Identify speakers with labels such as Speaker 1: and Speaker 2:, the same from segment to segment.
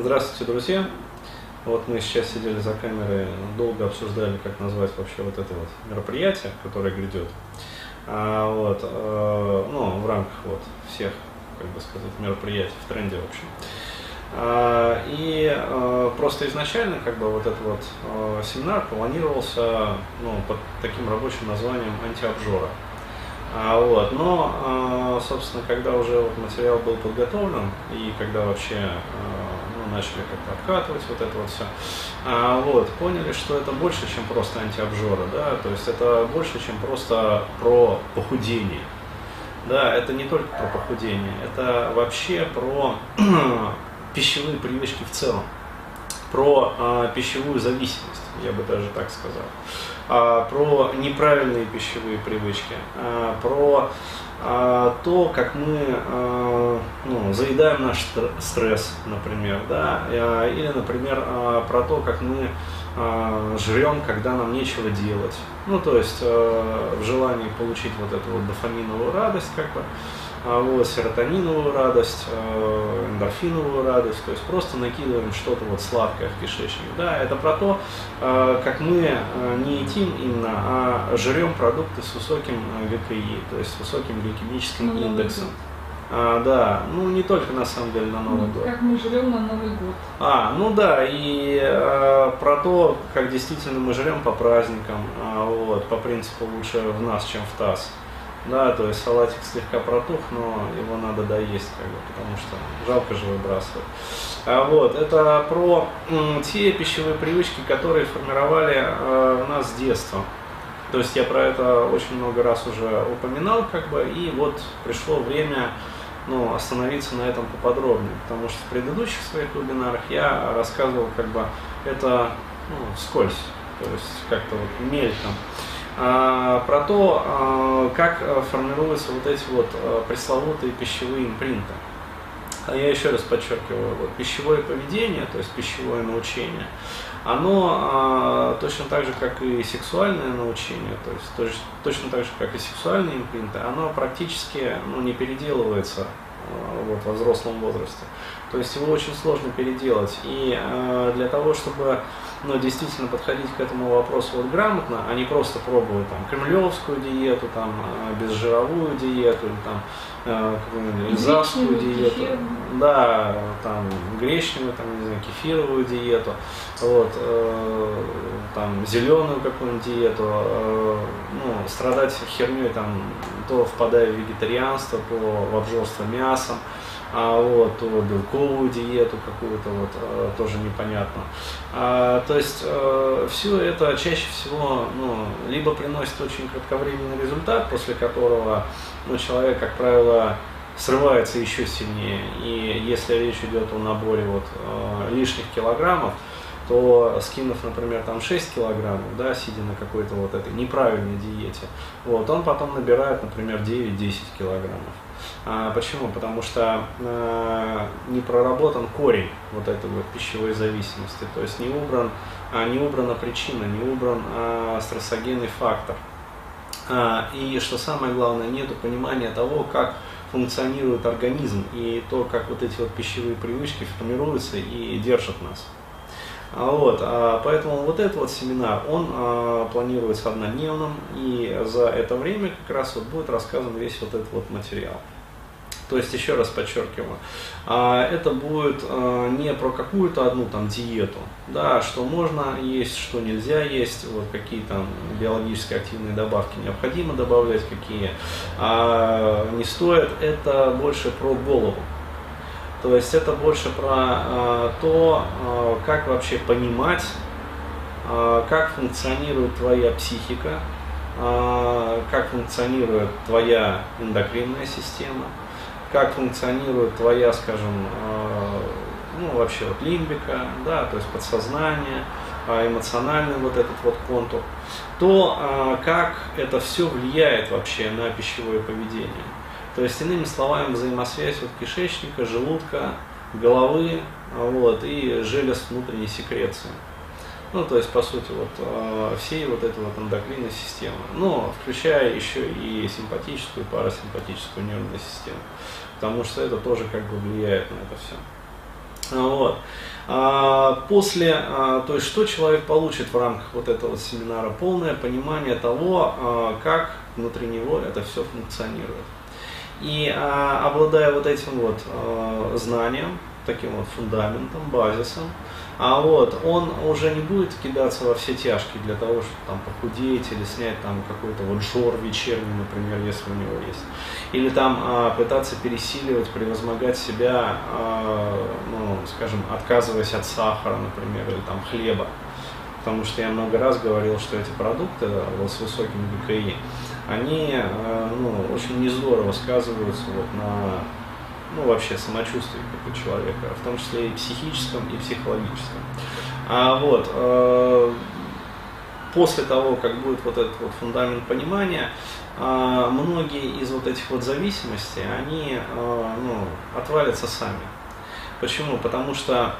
Speaker 1: Здравствуйте, друзья. Вот мы сейчас сидели за камерой, долго обсуждали, как назвать вообще вот это вот мероприятие, которое грядет. А, вот, э, ну, в рамках вот всех, как бы сказать, мероприятий в тренде, в общем. А, и э, просто изначально, как бы, вот этот вот э, семинар планировался, ну, под таким рабочим названием антиобжора. А, вот, но, собственно, когда уже вот материал был подготовлен и когда вообще начали как-то обкатывать вот это вот все, а, вот, поняли, что это больше, чем просто антиобжора, да, то есть это больше, чем просто про похудение. Да, это не только про похудение, это вообще про пищевые привычки в целом, про а, пищевую зависимость, я бы даже так сказал. А, про неправильные пищевые привычки, а, про то, как мы ну, заедаем наш стресс, например, да, или, например, про то, как мы жрем, когда нам нечего делать. Ну, то есть в желании получить вот эту вот дофаминовую радость, как бы, а вот, серотониновую радость, э, эндорфиновую радость, то есть просто накидываем что-то вот сладкое в кишечник. Да, это про то, э, как мы не едим именно, а жрем продукты с высоким ГКИ, то есть с высоким гликемическим
Speaker 2: на
Speaker 1: индексом. А, да, ну не только на самом деле на Новый
Speaker 2: ну,
Speaker 1: год.
Speaker 2: Как мы жрем на Новый год.
Speaker 1: А, ну да, и э, про то, как действительно мы жрем по праздникам, э, вот, по принципу лучше в нас, чем в таз. Да, то есть салатик слегка протух, но его надо доесть, как бы, потому что жалко же выбрасывать. А вот, это про те пищевые привычки, которые формировали э, нас с детства. То есть я про это очень много раз уже упоминал, как бы, и вот пришло время ну, остановиться на этом поподробнее, потому что в предыдущих своих вебинарах я рассказывал как бы это ну, вскользь, то есть как-то вот мельком. А, про то, а, как а, формируются вот эти вот пресловутые пищевые импринты. Я еще раз подчеркиваю, вот, пищевое поведение, то есть пищевое научение, оно точно так же, как и сексуальное научение, то есть точ, точно так же, как и сексуальные импринты, оно практически ну, не переделывается вот, во взрослом возрасте. То есть его очень сложно переделать. И э, для того, чтобы но действительно подходить к этому вопросу вот грамотно, а не просто пробовать там кремлевскую диету, там э, безжировую диету, или там э, какую-нибудь диету, кефирную. да, там гречневую, там, не знаю, кефировую диету, вот, э, там зеленую какую-нибудь диету, э, ну, страдать херней, там, то впадая в вегетарианство, то в обжорство мясом, а вот, белковую диету какую-то вот э, тоже непонятно. А, то есть э, все это чаще всего ну, либо приносит очень кратковременный результат, после которого ну, человек, как правило, срывается еще сильнее. И если речь идет о наборе вот, э, лишних килограммов, то скинув, например, там 6 килограммов, да, сидя на какой-то вот этой неправильной диете, вот, он потом набирает, например, 9-10 килограммов. А, почему? Потому что э, не проработан корень вот этой вот пищевой зависимости, то есть не убран, а, не убрана причина, не убран а, стрессогенный фактор. А, и что самое главное, нет понимания того, как функционирует организм и то, как вот эти вот пищевые привычки формируются и держат нас. А вот, а, поэтому вот этот вот семинар, он а, планируется однодневным, и за это время как раз вот будет рассказан весь вот этот вот материал. То есть, еще раз подчеркиваю, это будет не про какую-то одну там диету, да, что можно есть, что нельзя есть, вот какие там биологически активные добавки необходимо добавлять, какие не стоит. Это больше про голову. То есть это больше про э, то, э, как вообще понимать, э, как функционирует твоя психика, как функционирует твоя эндокринная система, как функционирует твоя, скажем, ну вообще вот лимбика, да, то есть подсознание, эмоциональный вот этот вот контур, то как это все влияет вообще на пищевое поведение. То есть, иными словами, взаимосвязь вот кишечника, желудка, головы вот, и желез внутренней секреции. Ну, то есть, по сути, вот э, всей вот этой вот эндокринной системы. Но включая еще и симпатическую и парасимпатическую нервную систему. Потому что это тоже как бы влияет на это все. Вот. А, после, а, то есть что человек получит в рамках вот этого семинара? Полное понимание того, а, как внутри него это все функционирует. И обладая вот этим вот знанием, таким вот фундаментом, базисом, а вот он уже не будет кидаться во все тяжкие для того, чтобы там похудеть или снять там какой-то вот жор вечерний, например, если у него есть. Или там а, пытаться пересиливать, превозмогать себя, а, ну, скажем, отказываясь от сахара, например, или там хлеба. Потому что я много раз говорил, что эти продукты вот, с высоким ГКИ, они а, ну, очень нездорово сказываются вот, на ну, вообще самочувствие как у человека, в том числе и психическом, и психологическом. А вот, э, после того, как будет вот этот вот фундамент понимания, э, многие из вот этих вот зависимостей, они э, ну, отвалятся сами. Почему? Потому что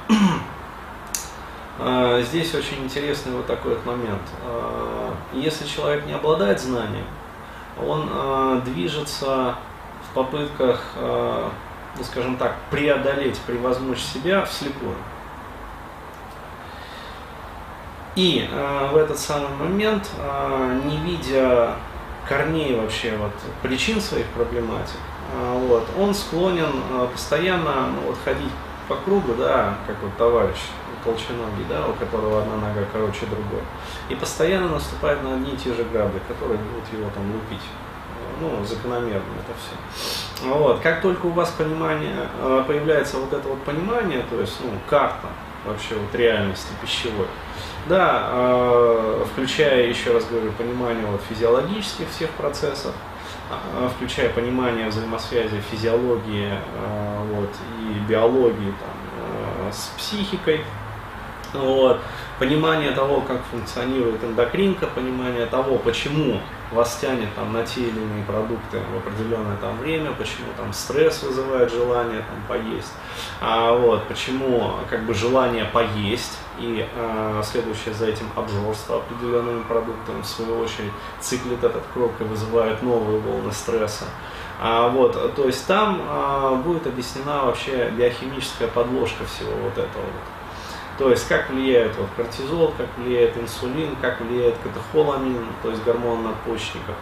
Speaker 1: э, здесь очень интересный вот такой вот момент. Э, если человек не обладает знанием, он э, движется в попытках э, ну, скажем так, преодолеть, превозмочь себя вслепую. И э, в этот самый момент, э, не видя корней вообще вот, причин своих проблематик, э, вот, он склонен э, постоянно ну, вот, ходить по кругу, да, как вот товарищ толченогий, да, у которого одна нога короче другой, и постоянно наступает на одни и те же грабли, которые будут его там лупить ну, закономерно это все. Вот. Как только у вас понимание, э, появляется вот это вот понимание, то есть ну, карта вообще вот реальности пищевой, да, э, включая, еще раз говорю, понимание вот физиологических всех процессов, э, включая понимание взаимосвязи физиологии вот, и биологии там, с психикой, вот, понимание того, как функционирует эндокринка, понимание того, почему вас тянет там, на те или иные продукты в определенное там, время, почему там стресс вызывает желание там, поесть, а, вот, почему как бы желание поесть и а, следующее за этим обжорство определенными продуктами, в свою очередь, циклит этот кровь и вызывает новые волны стресса. А, вот, то есть там а, будет объяснена вообще биохимическая подложка всего вот этого. Вот. То есть как влияет вот, кортизол, как влияет инсулин, как влияет катехоламин, то есть гормон надпочечников,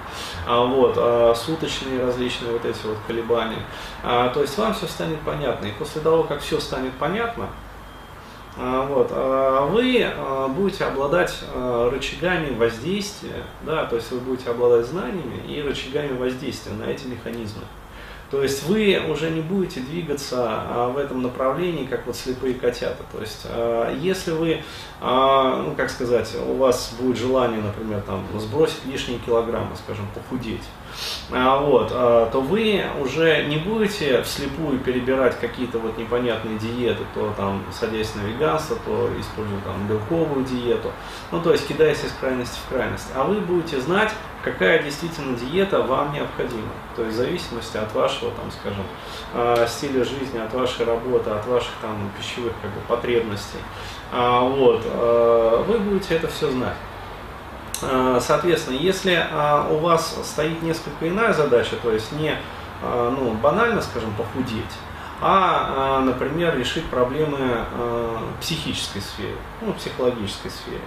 Speaker 1: а, вот, а, суточные различные вот эти вот колебания. А, то есть вам все станет понятно. И после того, как все станет понятно, а, вот, а, вы а, будете обладать рычагами воздействия, да, то есть вы будете обладать знаниями и рычагами воздействия на эти механизмы. То есть вы уже не будете двигаться а, в этом направлении, как вот слепые котята. То есть а, если вы, а, ну как сказать, у вас будет желание, например, там, сбросить лишние килограммы, скажем, похудеть, вот, а, то вы уже не будете вслепую перебирать какие-то вот непонятные диеты, то там садясь на веганство, то используя там белковую диету, ну то есть кидаясь из крайности в крайность, а вы будете знать, какая действительно диета вам необходима, то есть в зависимости от вашего, там, скажем, а, стиля жизни, от вашей работы, от ваших там пищевых как бы, потребностей, вот, вы будете это все знать. Э, соответственно, если э, у вас стоит несколько иная задача, то есть не э, ну, банально, скажем, похудеть, а, например, решить проблемы психической сферы, ну, психологической сфере.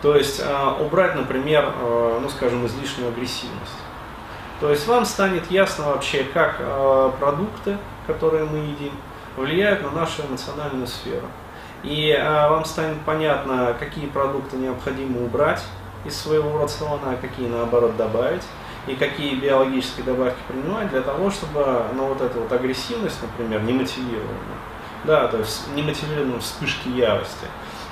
Speaker 1: То есть убрать, например, ну, скажем, излишнюю агрессивность. То есть вам станет ясно вообще, как продукты, которые мы едим, влияют на нашу эмоциональную сферу. И вам станет понятно, какие продукты необходимо убрать, из своего рациона, а какие наоборот добавить, и какие биологические добавки принимать для того, чтобы ну, вот эта вот агрессивность, например, немотивированная, да, то есть немотивированные вспышки ярости,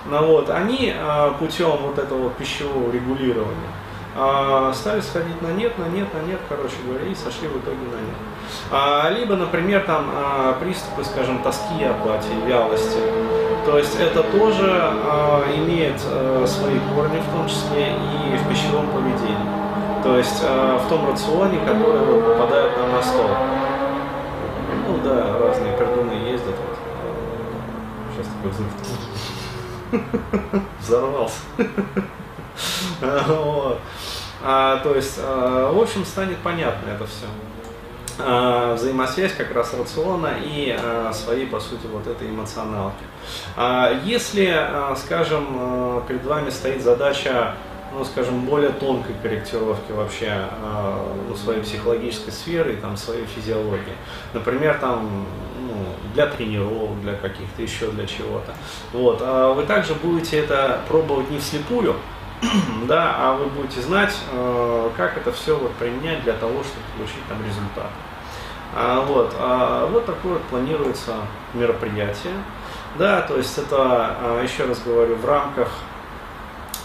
Speaker 1: ну, вот, они а, путем вот этого пищевого регулирования а, стали сходить на нет, на нет, на нет, короче говоря, и сошли в итоге на нет. А, либо, например, там а, приступы, скажем, тоски, апатии, вялости. То есть это тоже имеет а, свои корни, в том числе и в пищевом поведении. То есть в том рационе, который попадает нам на стол. Ну да, разные пердуны ездят. Вот. Сейчас такой взрыв. Взорвался. А, то есть, а, в общем, станет понятно это все. э, взаимосвязь как раз рациона и э, своей, по сути, вот этой эмоционалки. А если, скажем, перед вами стоит задача ну, скажем, более тонкой корректировки вообще э, ну, своей психологической сферы и там, своей физиологии. Например, там, ну, для тренировок, для каких-то еще, для чего-то. Вот. А вы также будете это пробовать не вслепую, да, а вы будете знать, э, как это все вот применять для того, чтобы получить там результат. А, вот, а, вот такое вот планируется мероприятие. Да, то есть это, а, еще раз говорю, в рамках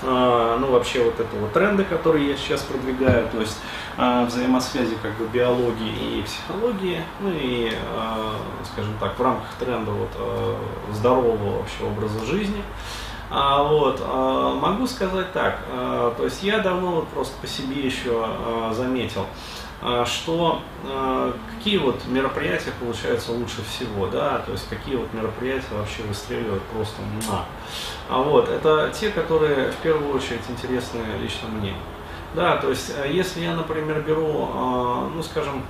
Speaker 1: ну, вообще вот этого тренда, который я сейчас продвигаю, то есть взаимосвязи как бы биологии и психологии, ну и, скажем так, в рамках тренда вот здорового вообще образа жизни. А, вот, а, могу сказать так, а, то есть я давно вот просто по себе еще а, заметил, а, что а, какие вот мероприятия получаются лучше всего, да, то есть какие вот мероприятия вообще выстреливают просто на. А вот, это те, которые в первую очередь интересны лично мне. Да, то есть э, если я, например, беру, а, ну скажем,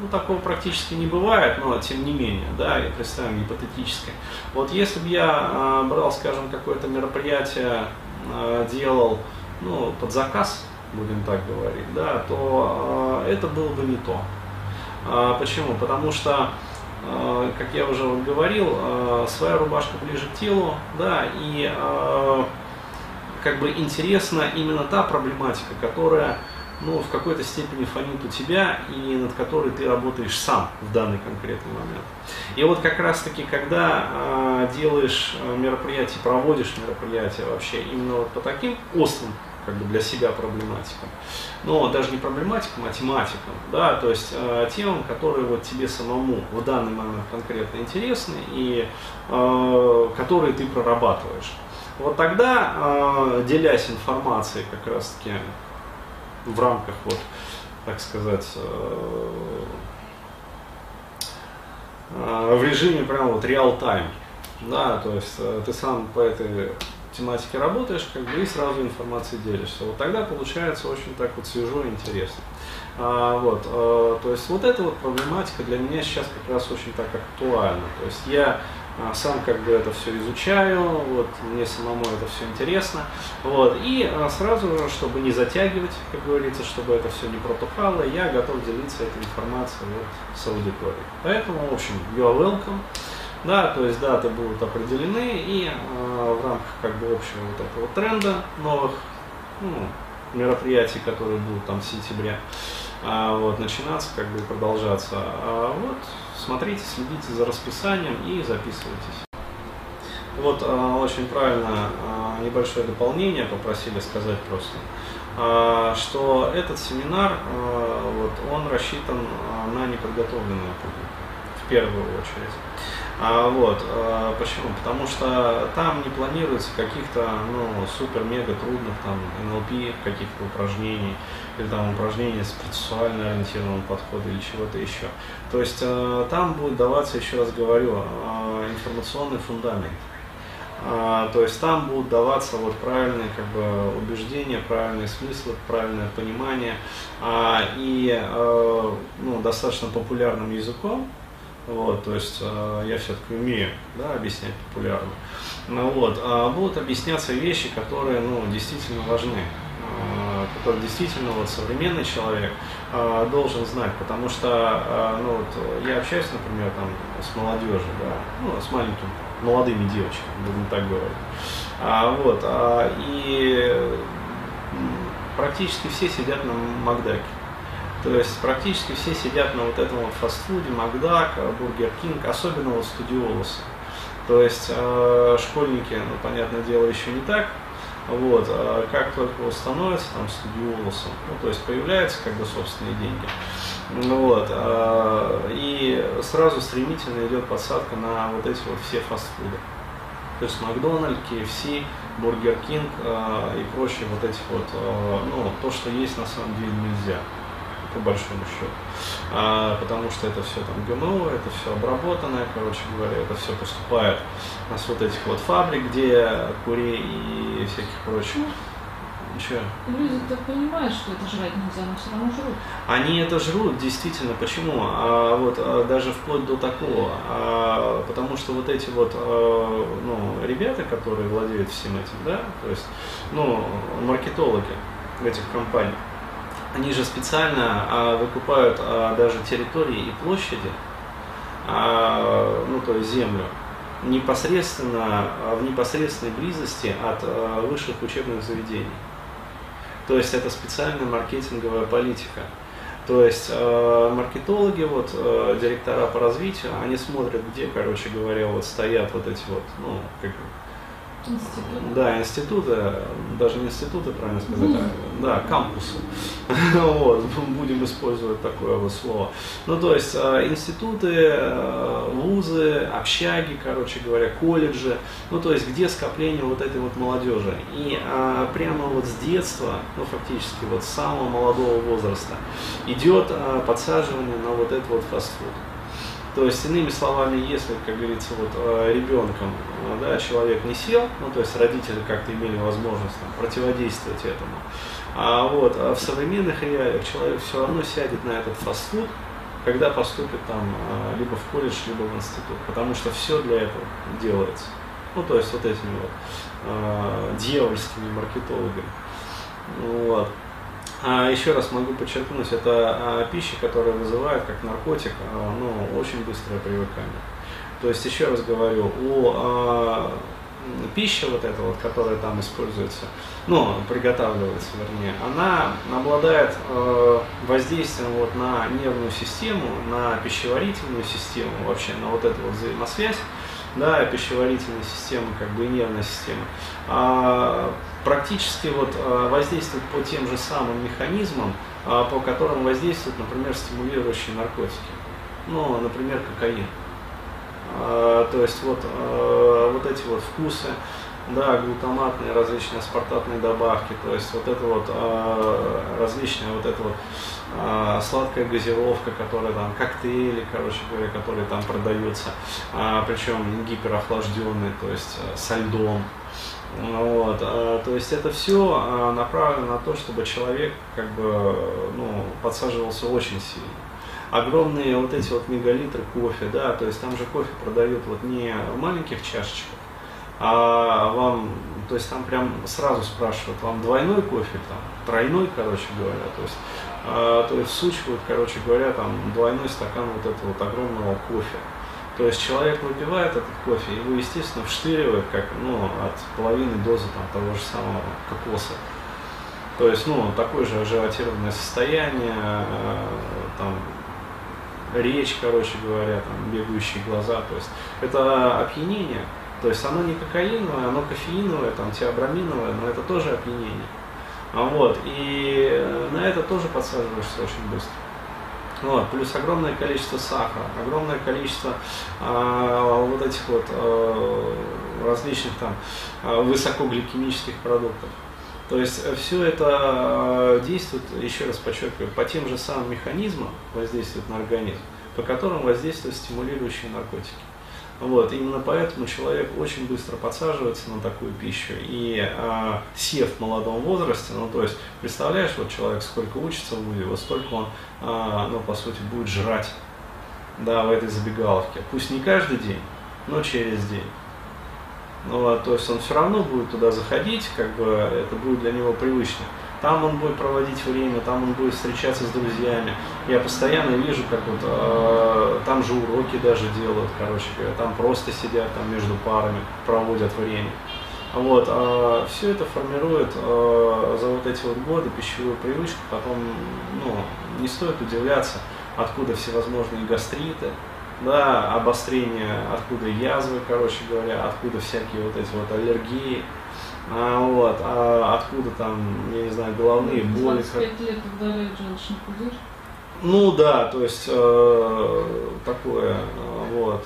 Speaker 1: ну, такого практически не бывает, но тем не менее, да, я представим гипотетически. Вот если бы я брал, скажем, какое-то мероприятие, делал, ну, под заказ, будем так говорить, да, то э, это было бы не то. А, почему? Потому что, э, как я уже вот говорил, э, своя рубашка ближе к телу, да, и э, как бы интересна именно та проблематика, которая ну, в какой-то степени фонит у тебя и над которой ты работаешь сам в данный конкретный момент. И вот как раз таки, когда э, делаешь мероприятие, проводишь мероприятие вообще именно вот по таким острым как бы для себя проблематикам. Но даже не проблематикам, а тематикам, да, то есть э, темам, которые вот тебе самому в данный момент конкретно интересны и э, которые ты прорабатываешь. Вот тогда, э, делясь информацией как раз-таки в рамках вот, так сказать, э, э, в режиме прямо вот реал-тайм, да, то есть э, ты сам по этой тематике работаешь, как бы и сразу информацией делишься. Вот тогда получается очень так вот свежо и интересно. А, вот, а, то есть вот эта вот проблематика для меня сейчас как раз очень так актуальна. То есть я сам как бы это все изучаю, вот, мне самому это все интересно, вот, и а, сразу же, чтобы не затягивать, как говорится, чтобы это все не протухало, я готов делиться этой информацией вот, с аудиторией. Поэтому, в общем, you are welcome. Да, то есть даты будут определены и э, в рамках как бы общего вот этого тренда новых ну, мероприятий, которые будут там в сентябре, э, вот, начинаться, как бы продолжаться. А вот смотрите, следите за расписанием и записывайтесь. Вот э, очень правильно э, небольшое дополнение попросили сказать просто, что этот семинар, вот, он рассчитан на неподготовленную публику первую очередь. А, вот, а, почему? Потому что там не планируется каких-то ну, супер-мега трудных там НЛП, каких-то упражнений, или там упражнений с процессуально ориентированным подходом или чего-то еще. То есть а, там будет даваться, еще раз говорю, а, информационный фундамент. А, то есть там будут даваться вот правильные как бы, убеждения, правильные смыслы, правильное понимание а, и а, ну, достаточно популярным языком, вот, то есть э, я все-таки умею да, объяснять популярно. Ну, вот, а будут объясняться вещи, которые ну, действительно важны, э, которые действительно вот, современный человек э, должен знать, потому что э, ну, вот, я общаюсь, например, там, с молодежью, да, ну, с маленькими, молодыми девочками, будем так говорить. А, вот, а, и практически все сидят на Макдаке. То есть практически все сидят на вот этом вот фастфуде, Макдак, Burger King, особенно вот студиолосы. То есть э, школьники, ну, понятное дело, еще не так. Вот, а как только вот становится там студиолосом, ну, то есть появляются как бы собственные деньги. Вот, э, и сразу стремительно идет подсадка на вот эти вот все фастфуды. То есть Макдональд, KFC, Burger King э, и прочие вот эти вот, э, ну, то, что есть на самом деле нельзя по большому счету. А, потому что это все там ГМО, это все обработанное, короче говоря, это все поступает с вот этих вот фабрик, где курей и всяких прочих Че?
Speaker 2: Люди так понимают, что это жрать нельзя, но все равно жрут.
Speaker 1: Они это жрут, действительно. Почему? А, вот а, даже вплоть до такого. А, потому что вот эти вот а, ну, ребята, которые владеют всем этим, да, то есть, ну, маркетологи этих компаний, они же специально а, выкупают а, даже территории и площади, а, ну, то есть землю, непосредственно, а, в непосредственной близости от а, высших учебных заведений. То есть это специальная маркетинговая политика. То есть э, маркетологи, вот, э, директора по развитию, они смотрят, где, короче говоря, вот стоят вот эти вот, ну, как
Speaker 2: Институт.
Speaker 1: да, институты, даже не институты, правильно сказать, а, да, кампусы. Вот, будем использовать такое вот слово. Ну, то есть а, институты, а, вузы, общаги, короче говоря, колледжи, ну, то есть где скопление вот этой вот молодежи. И а, прямо вот с детства, ну, фактически вот с самого молодого возраста идет а, подсаживание на вот этот вот фастфуд. То есть, иными словами, если, как говорится, вот э, ребенком э, да, человек не сел, ну то есть родители как-то имели возможность там, противодействовать этому, а вот а в современных реалиях человек все равно сядет на этот фастфуд, когда поступит там э, либо в колледж, либо в институт, потому что все для этого делается. Ну то есть вот этими вот э, дьявольскими маркетологами. Вот. А еще раз могу подчеркнуть, это а, пища, которая вызывает как наркотик а, ну, очень быстрое привыкание. То есть, еще раз говорю, у а, вот эта вот, которая там используется, ну, приготавливается, вернее, она обладает э, воздействием вот на нервную систему, на пищеварительную систему, вообще на вот эту вот взаимосвязь, да, пищеварительной системы, как бы и нервной системы, а, практически вот а, воздействует по тем же самым механизмам, а, по которым воздействуют, например, стимулирующие наркотики. Ну, например, кокаин. А, то есть вот, вот эти вот вкусы, да, глутаматные различные аспартатные добавки, то есть вот это вот а, различные вот это вот а, сладкая газировка, которая там, коктейли, короче говоря, которые там продаются, а, причем гиперохлажденные, то есть а, со льдом. Вот, а, то есть это все а, направлено на то, чтобы человек как бы ну, подсаживался очень сильно огромные вот эти вот мегалитры кофе, да, то есть там же кофе продают вот не в маленьких чашечках, а вам, то есть там прям сразу спрашивают, вам двойной кофе, там, тройной, короче говоря, то есть, а, то есть всучивают, короче говоря, там двойной стакан вот этого вот огромного кофе. То есть человек выпивает этот кофе, его, естественно, вштыривает, как, ну, от половины дозы там, того же самого кокоса. То есть, ну, такое же ажиотированное состояние, там, речь, короче говоря, там, бегающие глаза, то есть это опьянение, то есть оно не кокаиновое, оно кофеиновое, там, теобраминовое, но это тоже опьянение. А вот, и на это тоже подсаживаешься очень быстро. Вот, плюс огромное количество сахара, огромное количество э, вот этих вот э, различных там э, высокогликемических продуктов. То есть все это действует, еще раз подчеркиваю, по тем же самым механизмам воздействует на организм, по которым воздействуют стимулирующие наркотики. Вот, именно поэтому человек очень быстро подсаживается на такую пищу. И а, сев в молодом возрасте, ну то есть, представляешь, вот человек сколько учится в ВУЗе, вот столько он, а, ну по сути, будет жрать, да, в этой забегаловке. Пусть не каждый день, но через день. Ну, вот, то есть он все равно будет туда заходить, как бы это будет для него привычно. Там он будет проводить время, там он будет встречаться с друзьями. Я постоянно вижу, как вот э, там же уроки даже делают, короче там просто сидят там между парами, проводят время. Вот, э, все это формирует э, за вот эти вот годы пищевую привычку, потом, ну, не стоит удивляться, откуда всевозможные гастриты, да, обострение, откуда язвы, короче говоря, откуда всякие вот эти вот аллергии, а, вот, а откуда там, я не знаю, головные боли.
Speaker 2: 25 лет удаляют желчный пузырь.
Speaker 1: Ну да, то есть э, такое, э, вот.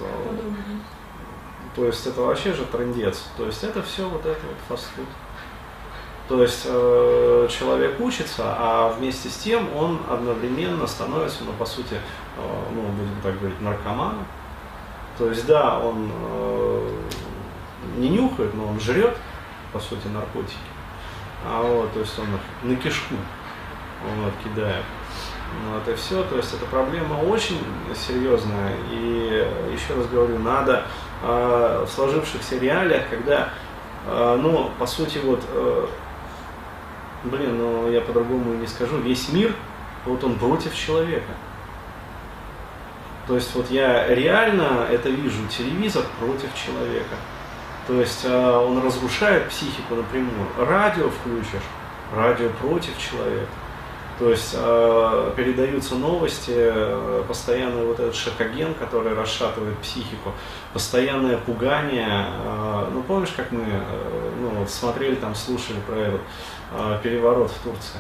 Speaker 1: То есть это вообще же трендец. То есть это все вот это вот фастфуд. То есть э, человек учится, а вместе с тем он одновременно становится, ну по сути, э, ну будем так говорить, наркоманом. То есть да, он э, не нюхает, но он жрет, по сути, наркотики. а вот, то есть он на кишку вот, кидает. Вот и все, то есть эта проблема очень серьезная. И еще раз говорю, надо э, в сложившихся реалиях, когда, э, ну, по сути, вот, э, блин, ну я по-другому не скажу, весь мир, вот он против человека. То есть вот я реально это вижу, телевизор против человека. То есть э, он разрушает психику напрямую. Радио включишь, радио против человека. То есть э, передаются новости, э, постоянный вот этот шокоген, который расшатывает психику, постоянное пугание. Э, ну помнишь, как мы э, ну, вот смотрели там, слушали про этот э, переворот в Турции?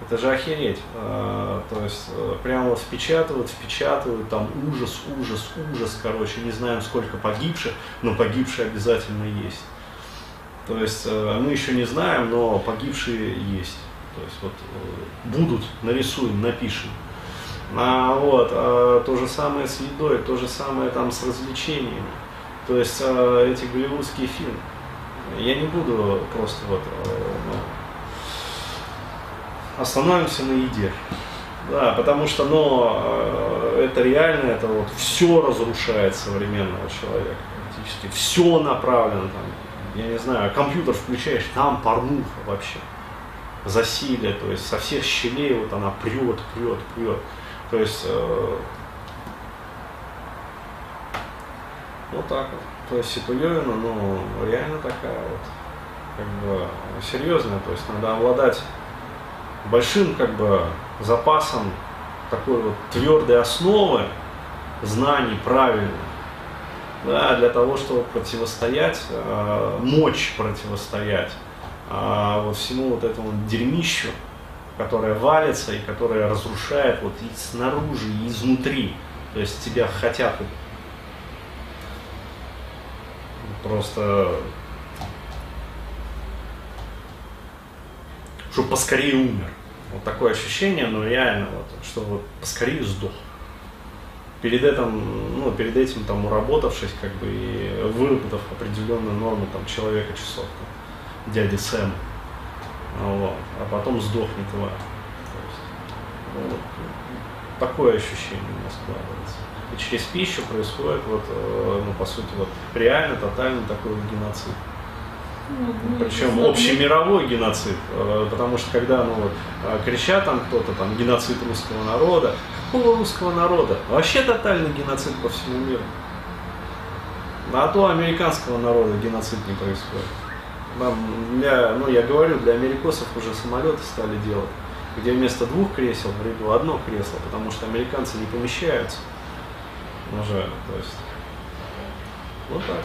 Speaker 1: Это же охереть. Э, то есть э, прямо вот впечатывают, впечатывают, там ужас, ужас, ужас, короче, не знаем сколько погибших, но погибшие обязательно есть. То есть э, мы еще не знаем, но погибшие есть. То есть вот э, будут, нарисуем, напишем. А, вот, а, то же самое с едой, то же самое там с развлечениями. То есть а, эти голливудские фильмы. Я не буду просто вот а, остановимся на еде. Да, потому что, ну, это реально, это вот все разрушает современного человека практически. Все направлено там, я не знаю, компьютер включаешь, там порнуха вообще засилие, то есть со всех щелей вот она прет, прет, прет. То есть э, вот так вот. То есть Ситуевина, ну, реально такая вот, как бы, серьезная, то есть надо обладать большим, как бы, запасом такой вот твердой основы знаний правильных, да, для того, чтобы противостоять, э, мочь противостоять а, вот всему вот этому дерьмищу, которое валится и которое разрушает вот и снаружи, и изнутри. То есть тебя хотят просто чтобы поскорее умер. Вот такое ощущение, но реально, вот, что вот поскорее сдох. Перед этим, ну, перед этим там уработавшись, как бы, и выработав определенную норму там человека часов. Там, дяди Сэм. Вот. А потом сдохнет тварь. ну, вот, такое ощущение у меня складывается. И через пищу происходит, вот, э, ну, по сути, вот, реально, тотальный такой геноцид. Ну, Причем общемировой геноцид, э, потому что когда ну, вот, э, кричат там кто-то, там, геноцид русского народа, какого русского народа? Вообще тотальный геноцид по всему миру. А то американского народа геноцид не происходит. Нам, для, ну, я говорю, для америкосов уже самолеты стали делать, где вместо двух кресел в ряду одно кресло, потому что американцы не помещаются уже, то есть, вот так.